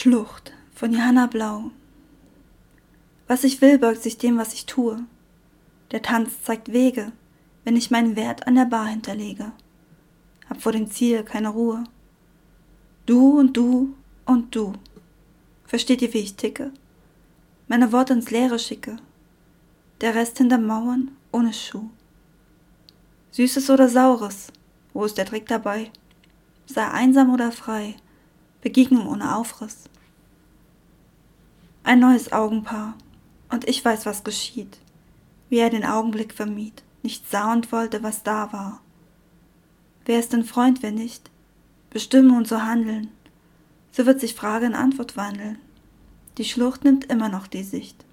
Schlucht von Johanna Blau Was ich will, beugt sich dem, was ich tue. Der Tanz zeigt Wege, wenn ich meinen Wert an der Bar hinterlege. Hab vor dem Ziel keine Ruhe. Du und du und du. Versteht ihr, wie ich ticke? Meine Worte ins Leere schicke. Der Rest hinter Mauern ohne Schuh. Süßes oder Saures, wo ist der Trick dabei? Sei einsam oder frei, Begegnung ohne Aufriss. Ein neues Augenpaar, und ich weiß, was geschieht, wie er den Augenblick vermied, nicht sah und wollte, was da war. Wer ist denn Freund, wenn nicht? Bestimmen und so handeln, so wird sich Frage in Antwort wandeln. Die Schlucht nimmt immer noch die Sicht.